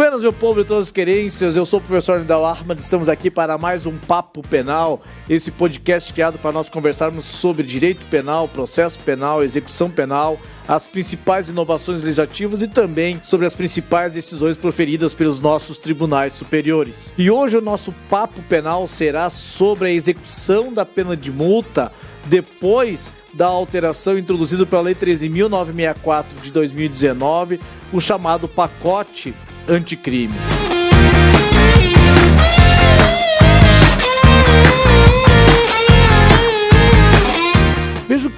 buenas, meu povo e todas as querências. Eu sou o professor Nidal Armand. Estamos aqui para mais um Papo Penal, esse podcast criado para nós conversarmos sobre direito penal, processo penal, execução penal, as principais inovações legislativas e também sobre as principais decisões proferidas pelos nossos tribunais superiores. E hoje o nosso Papo Penal será sobre a execução da pena de multa depois da alteração introduzida pela Lei 13.964 de 2019, o chamado pacote anticrime.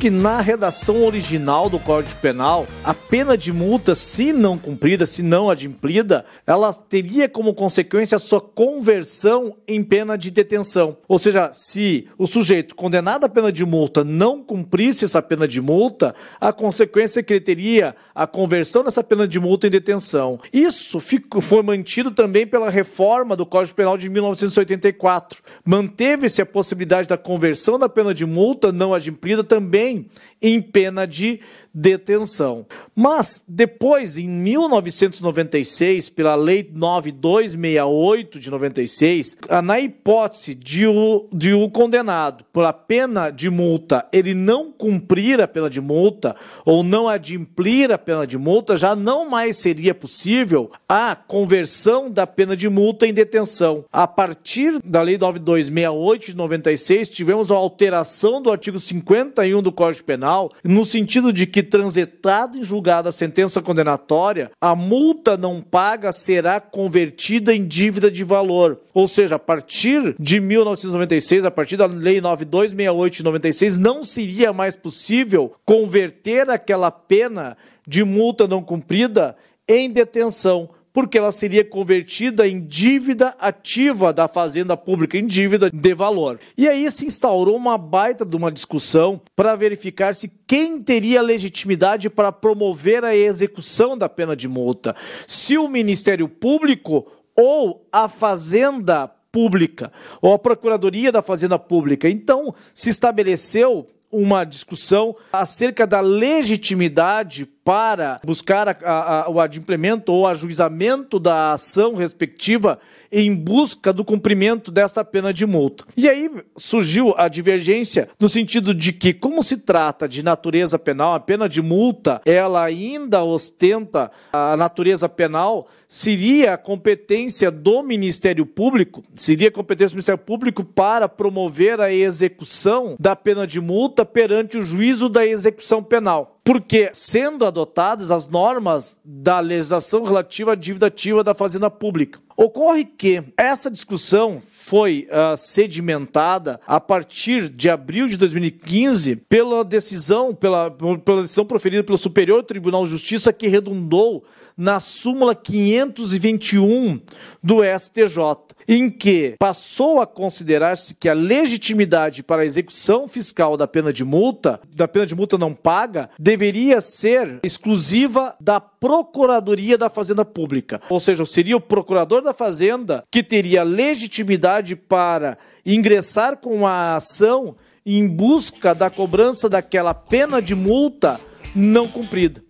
Que na redação original do Código Penal, a pena de multa, se não cumprida, se não adimplida, ela teria como consequência a sua conversão em pena de detenção. Ou seja, se o sujeito condenado à pena de multa não cumprisse essa pena de multa, a consequência é que ele teria a conversão dessa pena de multa em detenção. Isso foi mantido também pela reforma do Código Penal de 1984. Manteve-se a possibilidade da conversão da pena de multa não adimplida também também em pena de detenção. Mas depois, em 1996, pela Lei 9268 de 96, na hipótese de o, de o condenado pela pena de multa ele não cumprir a pena de multa ou não adimplir a pena de multa, já não mais seria possível a conversão da pena de multa em detenção. A partir da Lei 9268 de 96, tivemos a alteração do artigo 51 do Código Penal, no sentido de que transitado em julgado a sentença condenatória, a multa não paga será convertida em dívida de valor. Ou seja, a partir de 1996, a partir da Lei 9268 de 96, não seria mais possível converter aquela pena de multa não cumprida em detenção porque ela seria convertida em dívida ativa da fazenda pública, em dívida de valor. E aí se instaurou uma baita de uma discussão para verificar se quem teria legitimidade para promover a execução da pena de multa, se o Ministério Público ou a Fazenda Pública, ou a Procuradoria da Fazenda Pública. Então, se estabeleceu uma discussão acerca da legitimidade para buscar a, a, o adimplemento ou ajuizamento da ação respectiva em busca do cumprimento desta pena de multa. E aí surgiu a divergência no sentido de que, como se trata de natureza penal, a pena de multa, ela ainda ostenta a natureza penal, seria a competência do Ministério Público, seria a competência do Ministério Público para promover a execução da pena de multa perante o juízo da execução penal. Porque, sendo adotadas as normas da legislação relativa à dívida ativa da Fazenda Pública, ocorre que essa discussão foi uh, sedimentada a partir de abril de 2015 pela decisão, pela, pela decisão proferida pelo Superior Tribunal de Justiça que redundou na súmula 521 do STJ em que passou a considerar-se que a legitimidade para a execução fiscal da pena de multa, da pena de multa não paga, deveria ser exclusiva da Procuradoria da Fazenda Pública. Ou seja, seria o procurador da Fazenda que teria legitimidade para ingressar com a ação em busca da cobrança daquela pena de multa não cumprida.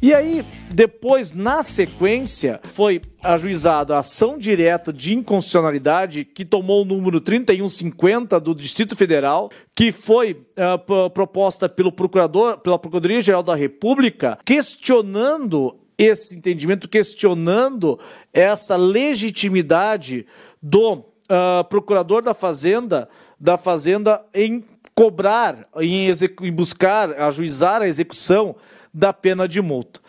E aí, depois, na sequência, foi ajuizada a ação direta de inconstitucionalidade que tomou o número 3150 do Distrito Federal, que foi uh, proposta pelo procurador, pela Procuradoria-Geral da República, questionando esse entendimento, questionando essa legitimidade do uh, procurador da Fazenda, da Fazenda em cobrar, em buscar, ajuizar a execução da pena de multa.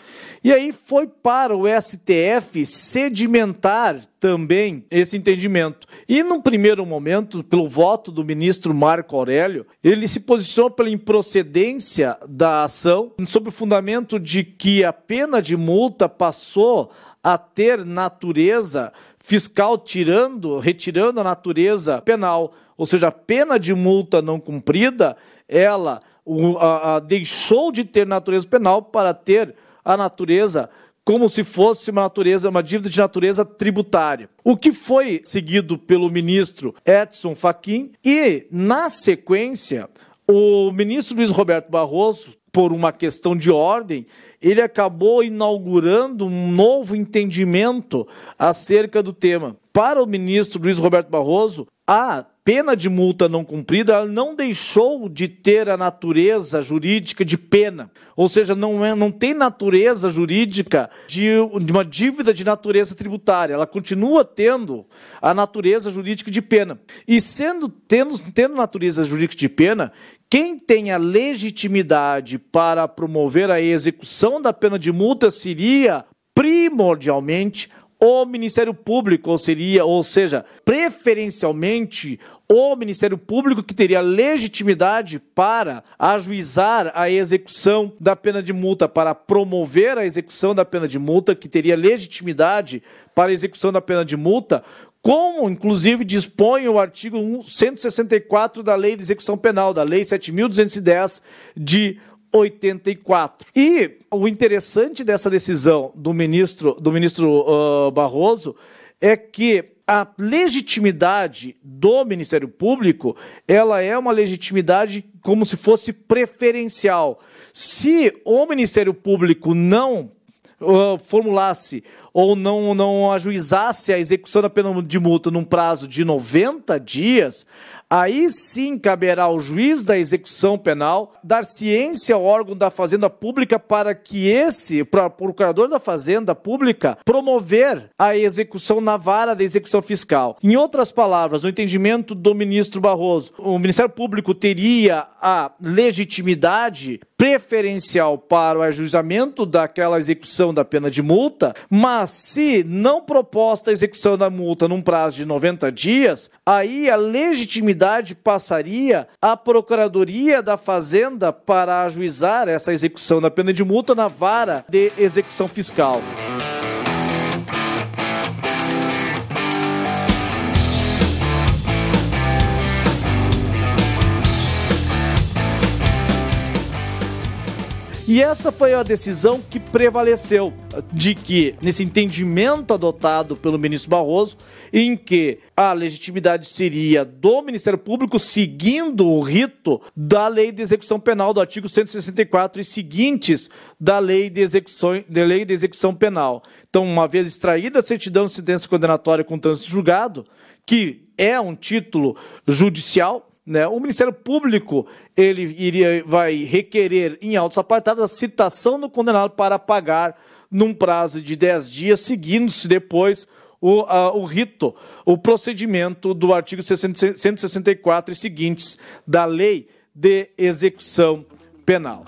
E aí foi para o STF sedimentar também esse entendimento. E num primeiro momento, pelo voto do ministro Marco Aurélio, ele se posicionou pela improcedência da ação, sob o fundamento de que a pena de multa passou a ter natureza fiscal, tirando, retirando a natureza penal. Ou seja, a pena de multa não cumprida, ela o, a, a, deixou de ter natureza penal para ter a natureza como se fosse uma natureza, uma dívida de natureza tributária. O que foi seguido pelo ministro Edson Fachin e, na sequência, o ministro Luiz Roberto Barroso, por uma questão de ordem, ele acabou inaugurando um novo entendimento acerca do tema. Para o ministro Luiz Roberto Barroso, a pena de multa não cumprida ela não deixou de ter a natureza jurídica de pena. Ou seja, não, é, não tem natureza jurídica de, de uma dívida de natureza tributária. Ela continua tendo a natureza jurídica de pena. E sendo tendo, tendo natureza jurídica de pena, quem tem a legitimidade para promover a execução da pena de multa seria primordialmente o Ministério Público, ou seria, ou seja, preferencialmente o Ministério Público que teria legitimidade para ajuizar a execução da pena de multa, para promover a execução da pena de multa, que teria legitimidade para a execução da pena de multa, como inclusive dispõe o artigo 164 da Lei de Execução Penal, da Lei 7210 de 84. E o interessante dessa decisão do ministro, do ministro uh, Barroso é que a legitimidade do Ministério Público, ela é uma legitimidade como se fosse preferencial. Se o Ministério Público não uh, formulasse ou não, não ajuizasse a execução da pena de multa num prazo de 90 dias, Aí sim caberá ao juiz da execução penal dar ciência ao órgão da Fazenda Pública para que esse, para procurador da Fazenda Pública, promover a execução na vara da execução fiscal. Em outras palavras, no entendimento do ministro Barroso, o Ministério Público teria a legitimidade preferencial para o ajuizamento daquela execução da pena de multa, mas se não proposta a execução da multa num prazo de 90 dias, aí a legitimidade passaria à Procuradoria da Fazenda para ajuizar essa execução da pena de multa na vara de execução fiscal. E essa foi a decisão que prevaleceu, de que, nesse entendimento adotado pelo ministro Barroso, em que a legitimidade seria do Ministério Público seguindo o rito da Lei de Execução Penal, do artigo 164 e seguintes da Lei de Execução, de lei de execução Penal. Então, uma vez extraída a certidão de sentença condenatória com trânsito julgado, que é um título judicial, né? O Ministério Público ele iria, vai requerer em autos apartados a citação do condenado para pagar num prazo de 10 dias, seguindo-se depois o, a, o rito, o procedimento do artigo 164 e seguintes da Lei de Execução Penal.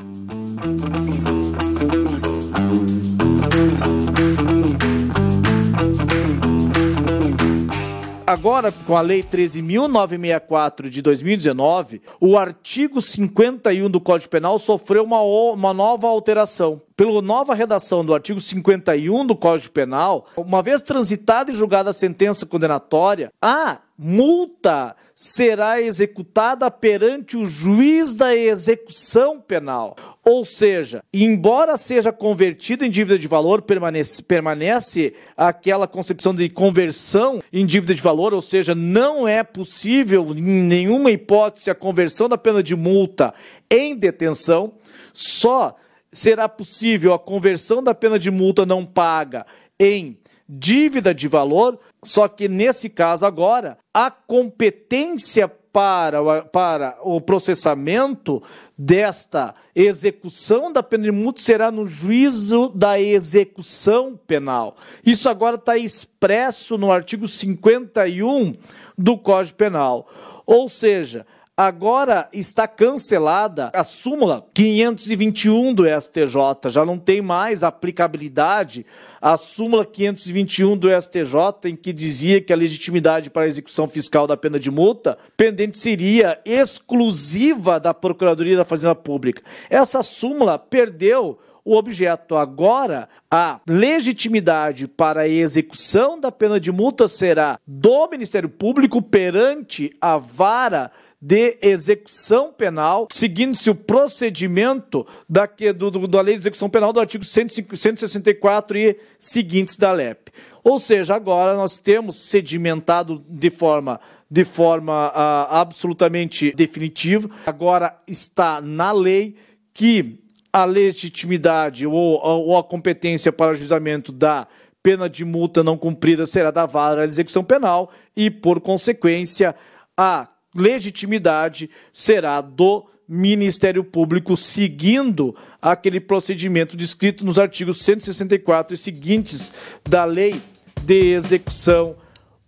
Agora, com a Lei 13.964 de 2019, o artigo 51 do Código Penal sofreu uma, uma nova alteração. Pela nova redação do artigo 51 do Código Penal, uma vez transitada e julgada a sentença condenatória, a multa será executada perante o juiz da execução penal. Ou seja, embora seja convertido em dívida de valor, permanece, permanece aquela concepção de conversão em dívida de valor, ou seja, não é possível, em nenhuma hipótese, a conversão da pena de multa em detenção, só será possível a conversão da pena de multa não paga em dívida de valor, só que nesse caso agora, a competência para, para o processamento desta execução da pena de multa será no juízo da execução penal. Isso agora está expresso no artigo 51 do Código Penal. Ou seja, Agora está cancelada a súmula 521 do STJ, já não tem mais aplicabilidade a súmula 521 do STJ, em que dizia que a legitimidade para a execução fiscal da pena de multa pendente seria exclusiva da Procuradoria da Fazenda Pública. Essa súmula perdeu o objeto. Agora, a legitimidade para a execução da pena de multa será do Ministério Público perante a vara de execução penal, seguindo-se o procedimento da, do, do, da lei de execução penal do artigo 164 e seguintes da LEP. Ou seja, agora nós temos sedimentado de forma de forma uh, absolutamente definitiva. Agora está na lei que a legitimidade ou, ou a competência para o juizamento da pena de multa não cumprida será da vara de execução penal e, por consequência, a legitimidade será do Ministério Público, seguindo aquele procedimento descrito nos artigos 164 e seguintes da Lei de Execução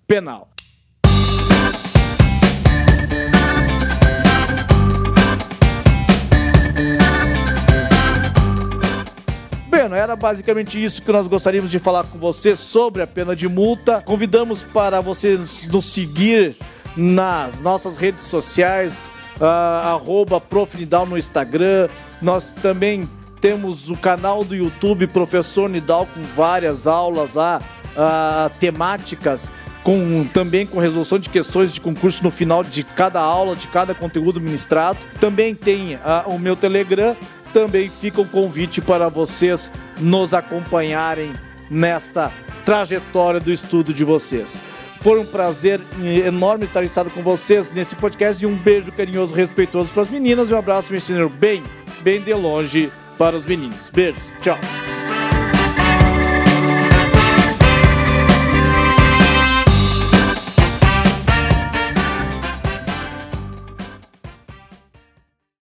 Penal. Bueno, era basicamente isso que nós gostaríamos de falar com você sobre a pena de multa. Convidamos para você nos seguir nas nossas redes sociais, uh, arroba Profnidal no Instagram. Nós também temos o canal do YouTube Professor Nidal com várias aulas lá, uh, temáticas, com, também com resolução de questões de concurso no final de cada aula, de cada conteúdo ministrado. Também tem uh, o meu Telegram. Também fica o convite para vocês nos acompanharem nessa trajetória do estudo de vocês. Foi um prazer enorme estar estado com vocês nesse podcast e um beijo carinhoso, respeitoso para as meninas e um abraço, me ensino bem, bem de longe para os meninos. Beijos, tchau.